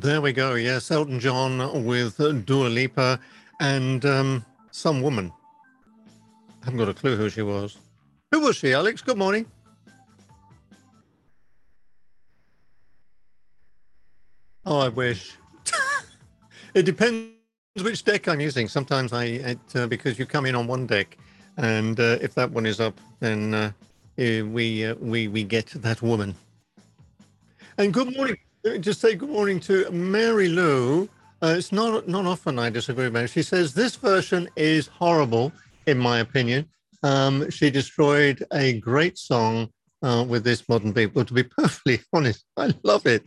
There we go. Yes, Elton John with uh, Dua Lipa and um, some woman. I haven't got a clue who she was. Who was she, Alex? Good morning. Oh, I wish. it depends which deck I'm using. Sometimes I, it, uh, because you come in on one deck, and uh, if that one is up, then uh, eh, we uh, we we get that woman. And good morning. Just say good morning to Mary Lou. Uh, it's not not often I disagree with her. She says this version is horrible, in my opinion. Um, she destroyed a great song uh, with this modern beat. To be perfectly honest, I love it.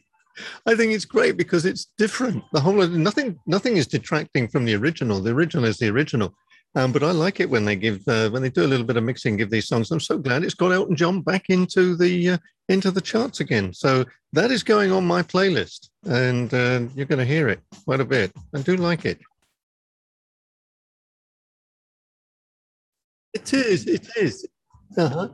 I think it's great because it's different. The whole nothing nothing is detracting from the original. The original is the original. Um, but I like it when they give uh, when they do a little bit of mixing, give these songs. I'm so glad it's got Elton John back into the uh, into the charts again. So that is going on my playlist, and uh, you're going to hear it quite a bit. I do like it. It is. It is. Uh-huh.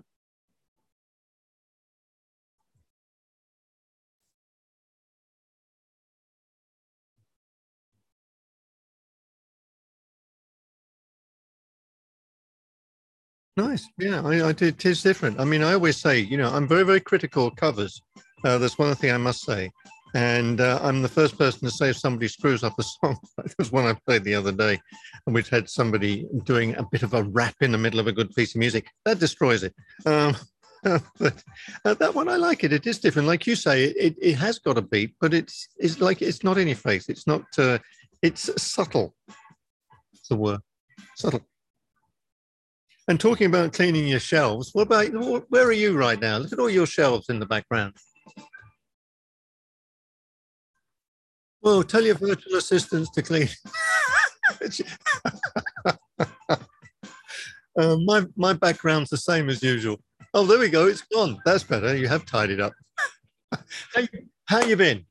Nice. Yeah, I, I. It is different. I mean, I always say, you know, I'm very, very critical of covers. Uh, that's one thing I must say. And uh, I'm the first person to say if somebody screws up a song. There was one I played the other day, and which had somebody doing a bit of a rap in the middle of a good piece of music. That destroys it. Um, but uh, that one I like it. It is different, like you say. It, it has got a beat, but it's it's like it's not in your face. It's not. Uh, it's subtle. It's the word. Subtle. And talking about cleaning your shelves, what about where are you right now? Look at all your shelves in the background. Well, tell your virtual assistants to clean. uh, my my background's the same as usual. Oh, there we go. It's gone. That's better. You have tidied up. how, how you been?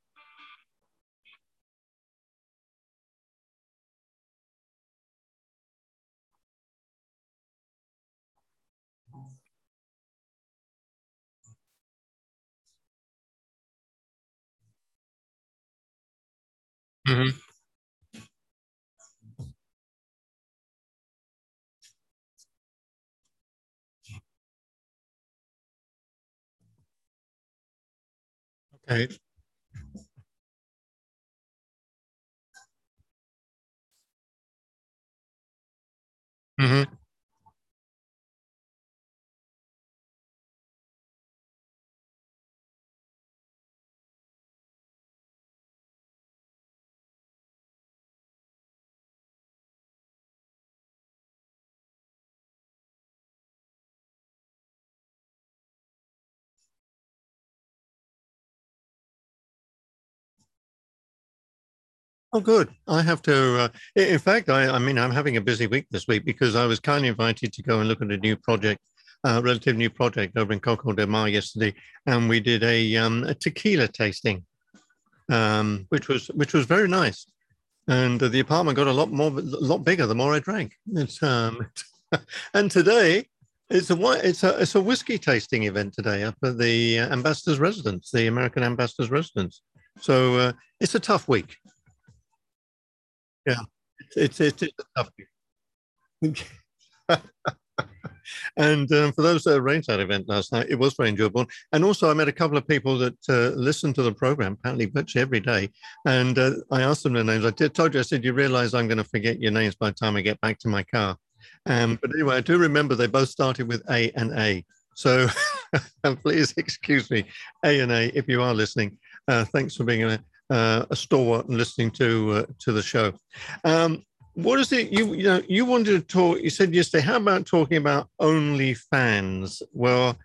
Mhm. Okay. Mhm. Oh, good. I have to. Uh, in fact, I, I mean, I'm having a busy week this week because I was kindly invited to go and look at a new project, uh, relative new project over in Coco de Mar yesterday, and we did a, um, a tequila tasting, um, which was which was very nice. And uh, the apartment got a lot more, a lot bigger the more I drank. It's um, and today it's a it's a it's a whiskey tasting event today up at the ambassador's residence, the American ambassador's residence. So uh, it's a tough week. Yeah, it's it's, it's a tough and um, for those that arranged that event last night, it was very enjoyable. And also, I met a couple of people that uh, listen to the program apparently virtually every day. And uh, I asked them their names. I did, told you, I said, you realize I'm going to forget your names by the time I get back to my car. Um, but anyway, I do remember they both started with A and A. So please excuse me, A and A, if you are listening. Uh, thanks for being a, uh, a stalwart and listening to uh, to the show. Um, what is it you you know you wanted to talk? You said yesterday. How about talking about OnlyFans? Well,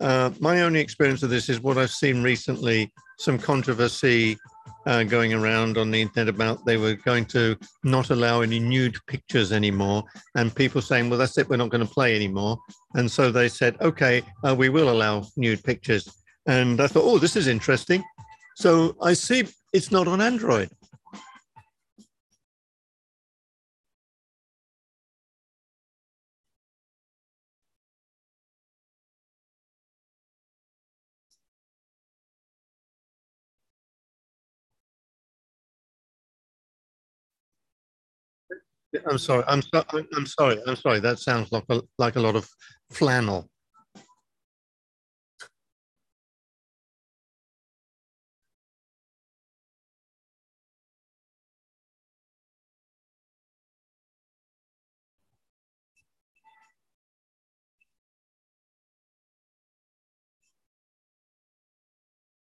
uh, my only experience of this is what I've seen recently. Some controversy uh, going around on the internet about they were going to not allow any nude pictures anymore, and people saying, "Well, that's it. We're not going to play anymore." And so they said, "Okay, uh, we will allow nude pictures." And I thought, "Oh, this is interesting." So I see it's not on Android. I'm sorry. I'm, so, I'm sorry. I'm sorry. That sounds like a, like a lot of flannel.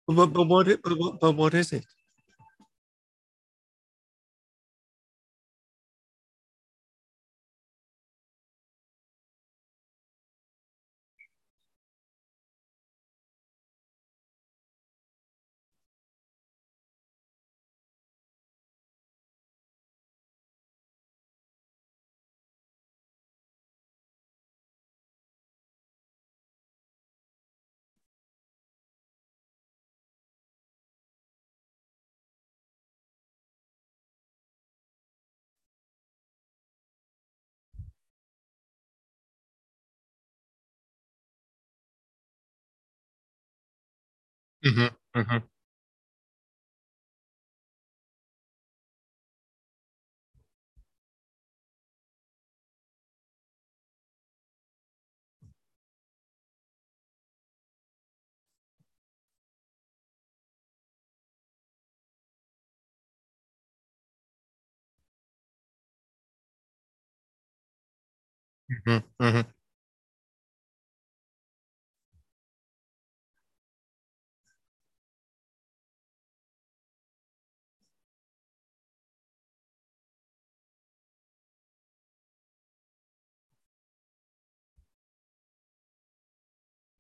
But, but what? It, but, but what is it? Mm-hmm, mm-hmm. Mm-hmm, mm-hmm.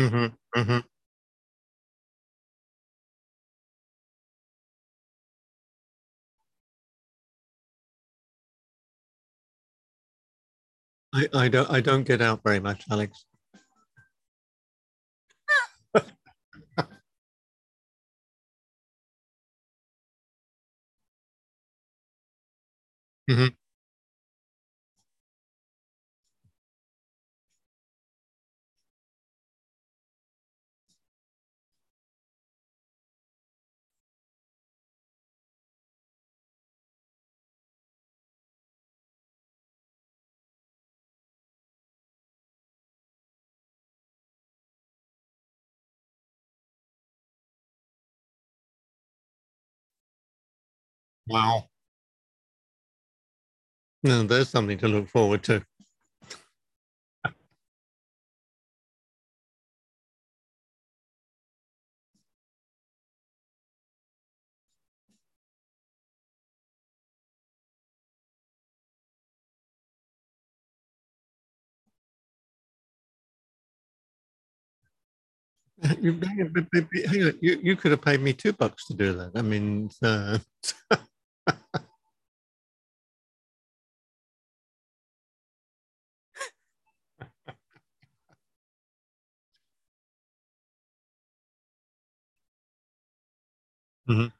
Mm-hmm, mm-hmm. I, I don't I don't get out very much, Alex. Mm-hmm. Wow. No, there's something to look forward to. You, you, you could have paid me two bucks to do that. I mean, uh... mm-hmm.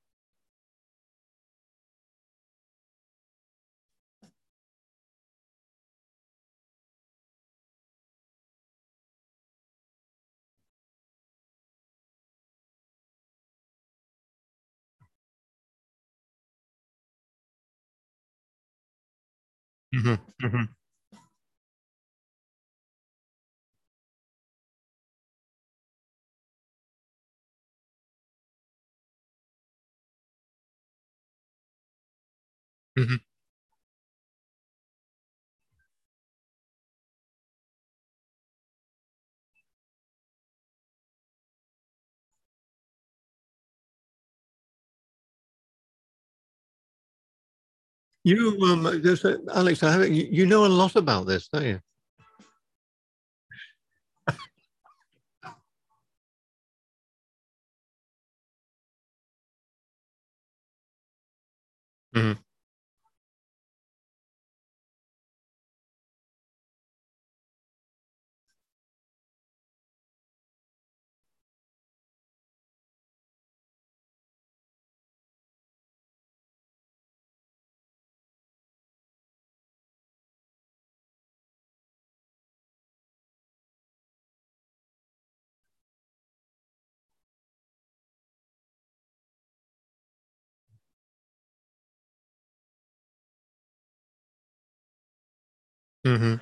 hmm hmm hmm You, um, just, uh, Alex, I have, you, you know a lot about this, don't you? hmm hmm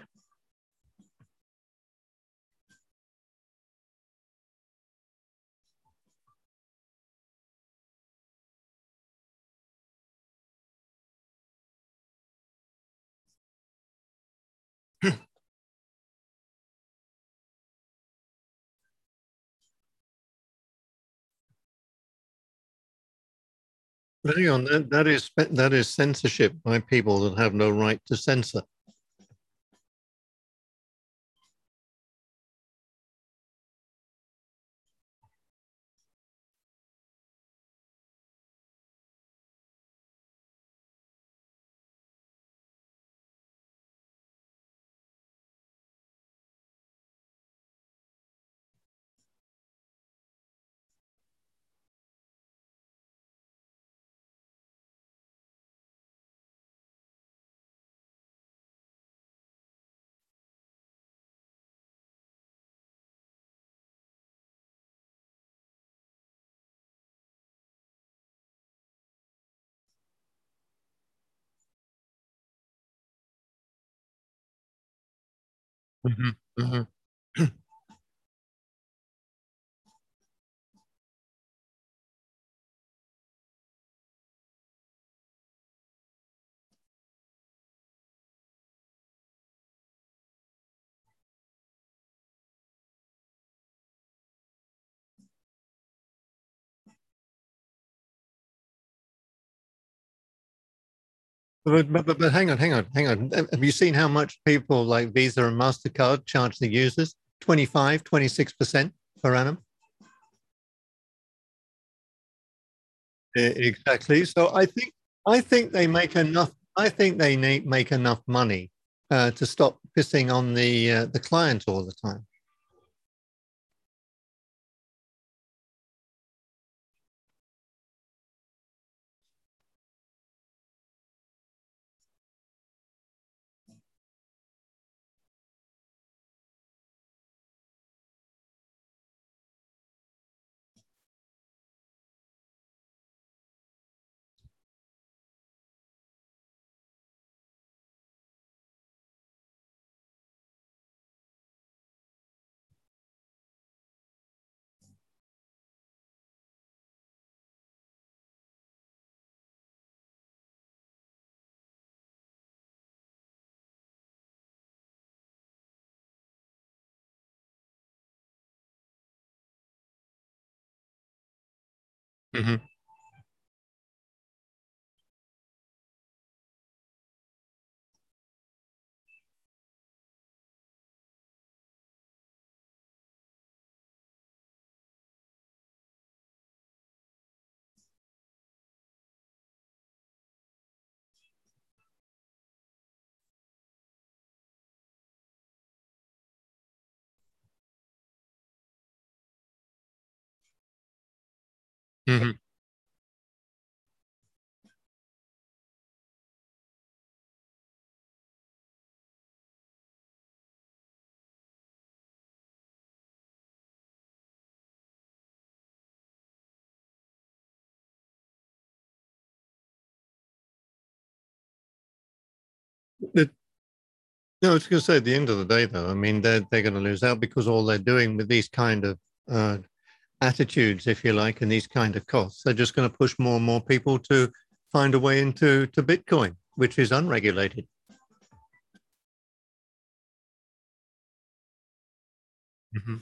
Hang on, that, that is that is censorship by people that have no right to censor. Hmm hmm But, but, but, hang on, hang on, hang on. Have you seen how much people like Visa and MasterCard charge the users? 25, 26% per annum? Exactly. So I think I think they make enough. I think they need make enough money uh, to stop pissing on the uh, the client all the time. Mm-hmm. The, no, I was going to say at the end of the day, though, I mean, they're, they're going to lose out because all they're doing with these kind of uh, attitudes, if you like, and these kind of costs, they're just going to push more and more people to find a way into to Bitcoin, which is unregulated. Mm-hmm.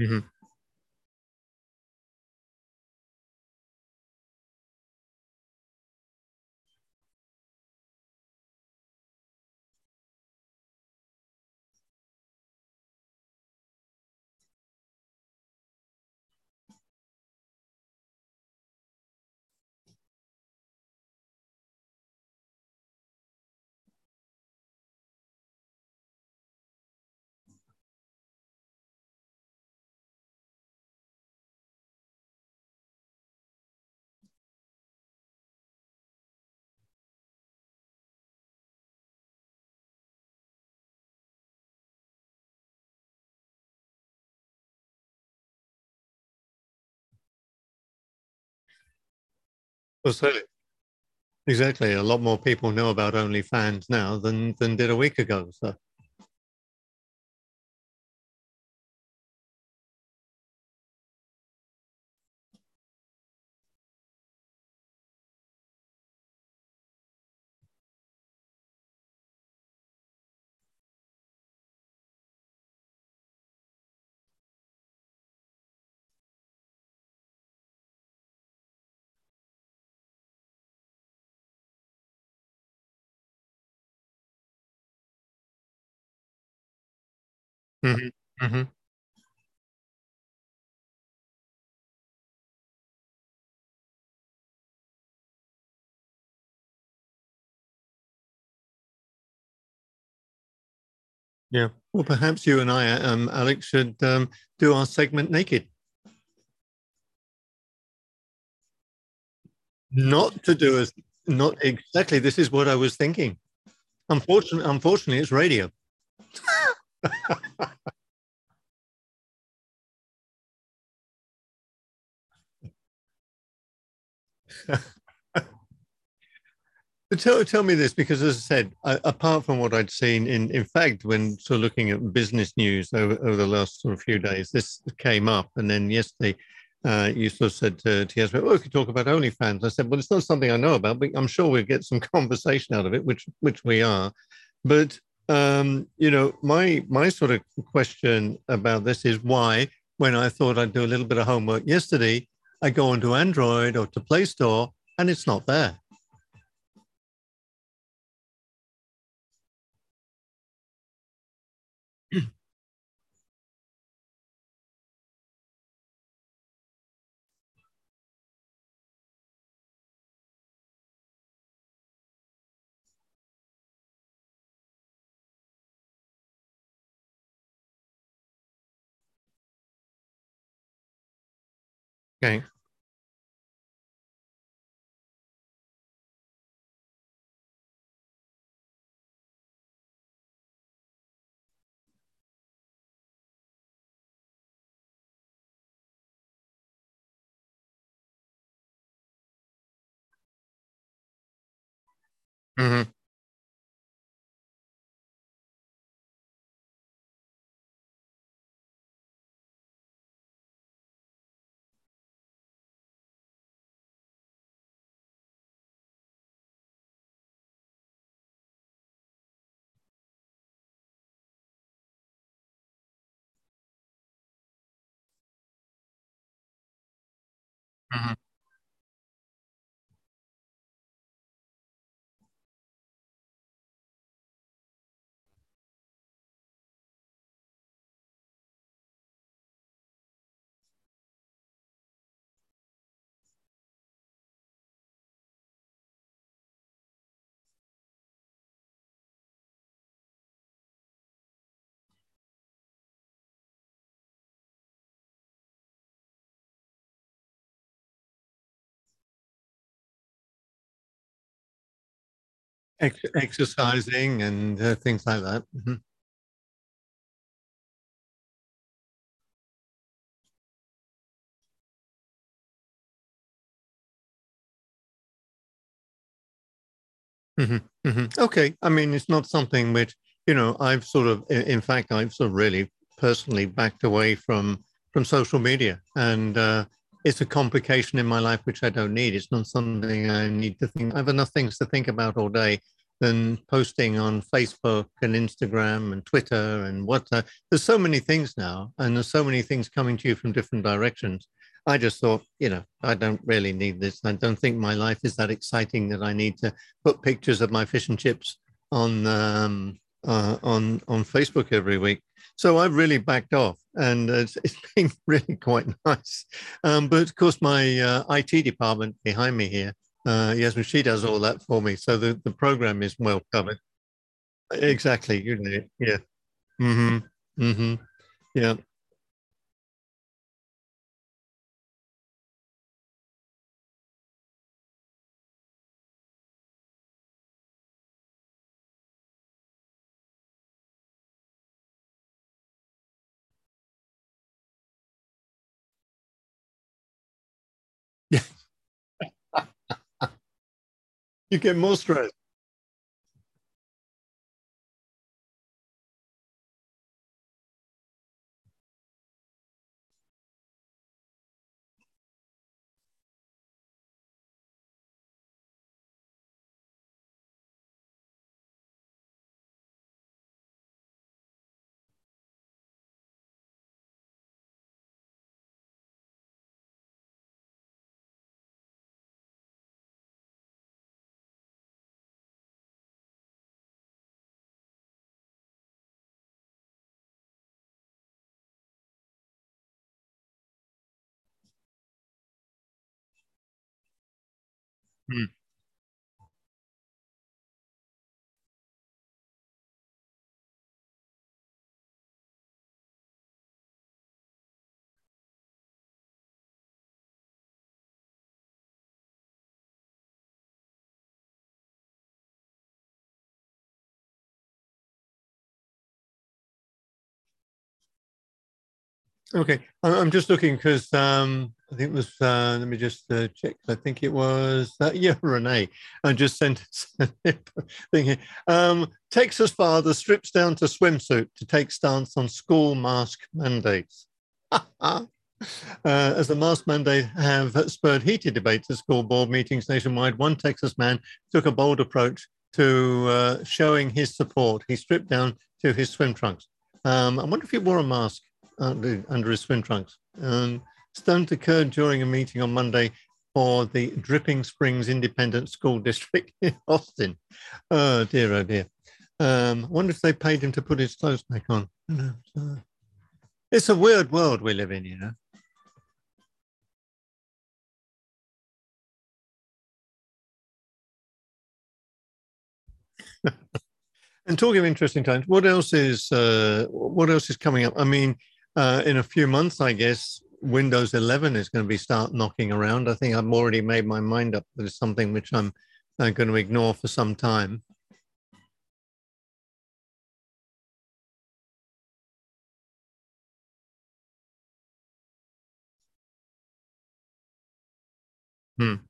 Mm-hmm. Well, certainly. Exactly. A lot more people know about OnlyFans now than than did a week ago. So. Mm-hmm. Mm-hmm. Yeah. Well, perhaps you and I, um, Alex, should um, do our segment naked. Not to do as not exactly. This is what I was thinking. Unfortunately, unfortunately, it's radio. Tell, tell me this because, as I said, apart from what I'd seen in, in fact, when sort of looking at business news over, over the last sort of few days, this came up, and then yesterday, uh, you sort of said to, to "Oh, we could talk about OnlyFans." I said, "Well, it's not something I know about, but I'm sure we'll get some conversation out of it, which which we are." But um, you know, my my sort of question about this is why, when I thought I'd do a little bit of homework yesterday, I go onto Android or to Play Store, and it's not there. Okay. Mm-hmm. Mm-hmm. Ex- exercising and uh, things like that. Mm-hmm. Mm-hmm. Mm-hmm. Okay. I mean, it's not something which, you know, I've sort of, in fact, I've sort of really personally backed away from from social media, and uh, it's a complication in my life which I don't need. It's not something I need to think. I have enough things to think about all day than posting on Facebook and Instagram and Twitter and what. There's so many things now, and there's so many things coming to you from different directions I just thought, you know, I don't really need this. I don't think my life is that exciting that I need to put pictures of my fish and chips on um, uh, on on Facebook every week. So I've really backed off, and it's, it's been really quite nice. Um, but of course, my uh, IT department behind me here, uh, Yasmin, she does all that for me. So the, the program is well covered. Exactly, you know, yeah. Mm-hmm. Mm-hmm. Yeah. You get more stress. Hmm. Okay, I'm just looking because um, I think it was. Uh, let me just uh, check. I think it was. Uh, yeah, Renee. I just sent thinking. Um, Texas father strips down to swimsuit to take stance on school mask mandates. uh, as the mask mandate have spurred heated debates at school board meetings nationwide, one Texas man took a bold approach to uh, showing his support. He stripped down to his swim trunks. Um, I wonder if he wore a mask under, under his swim trunks. Um, stunt occurred during a meeting on Monday for the Dripping Springs Independent School District in Austin. Oh dear, oh dear. Um, I wonder if they paid him to put his clothes back on. It's a weird world we live in, you know. and talking of interesting times, what else is uh, what else is coming up? I mean, uh, in a few months, I guess Windows 11 is going to be start knocking around. I think I've already made my mind up that it's something which I'm uh, going to ignore for some time. Hmm.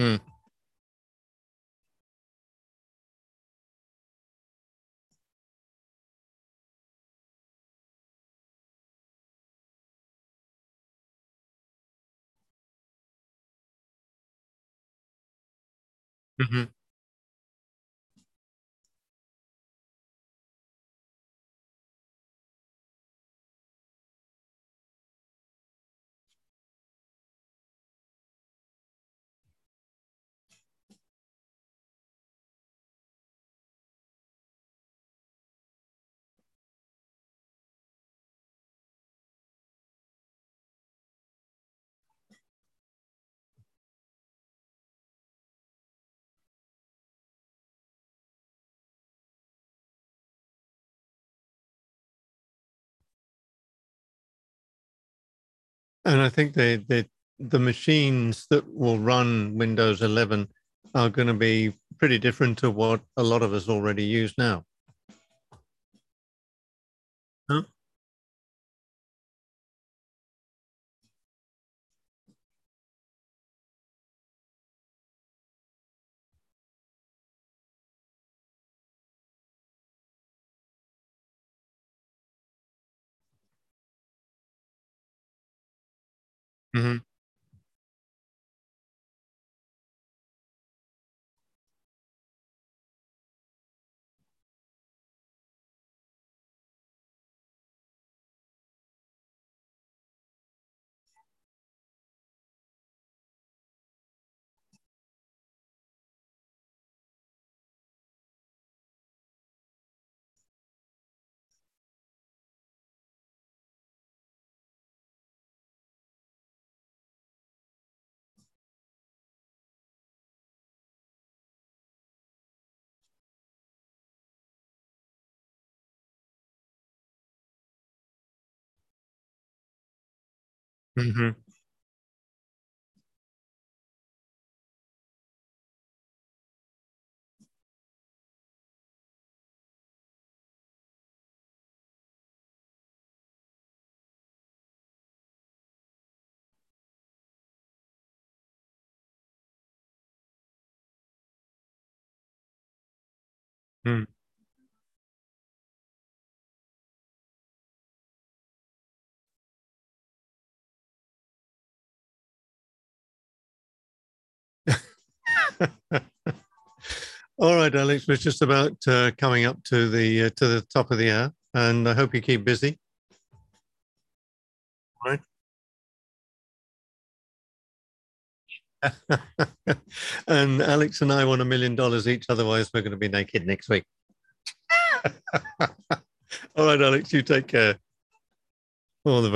Hmm. Mm-hmm. And I think they, they, the machines that will run Windows 11 are going to be pretty different to what a lot of us already use now. Huh? Mm-hmm. Mm-hmm. Mm. All right, Alex, we're just about uh, coming up to the uh, to the top of the hour, and I hope you keep busy. All right. and Alex and I want a million dollars each, otherwise we're going to be naked next week. All right, Alex, you take care. All the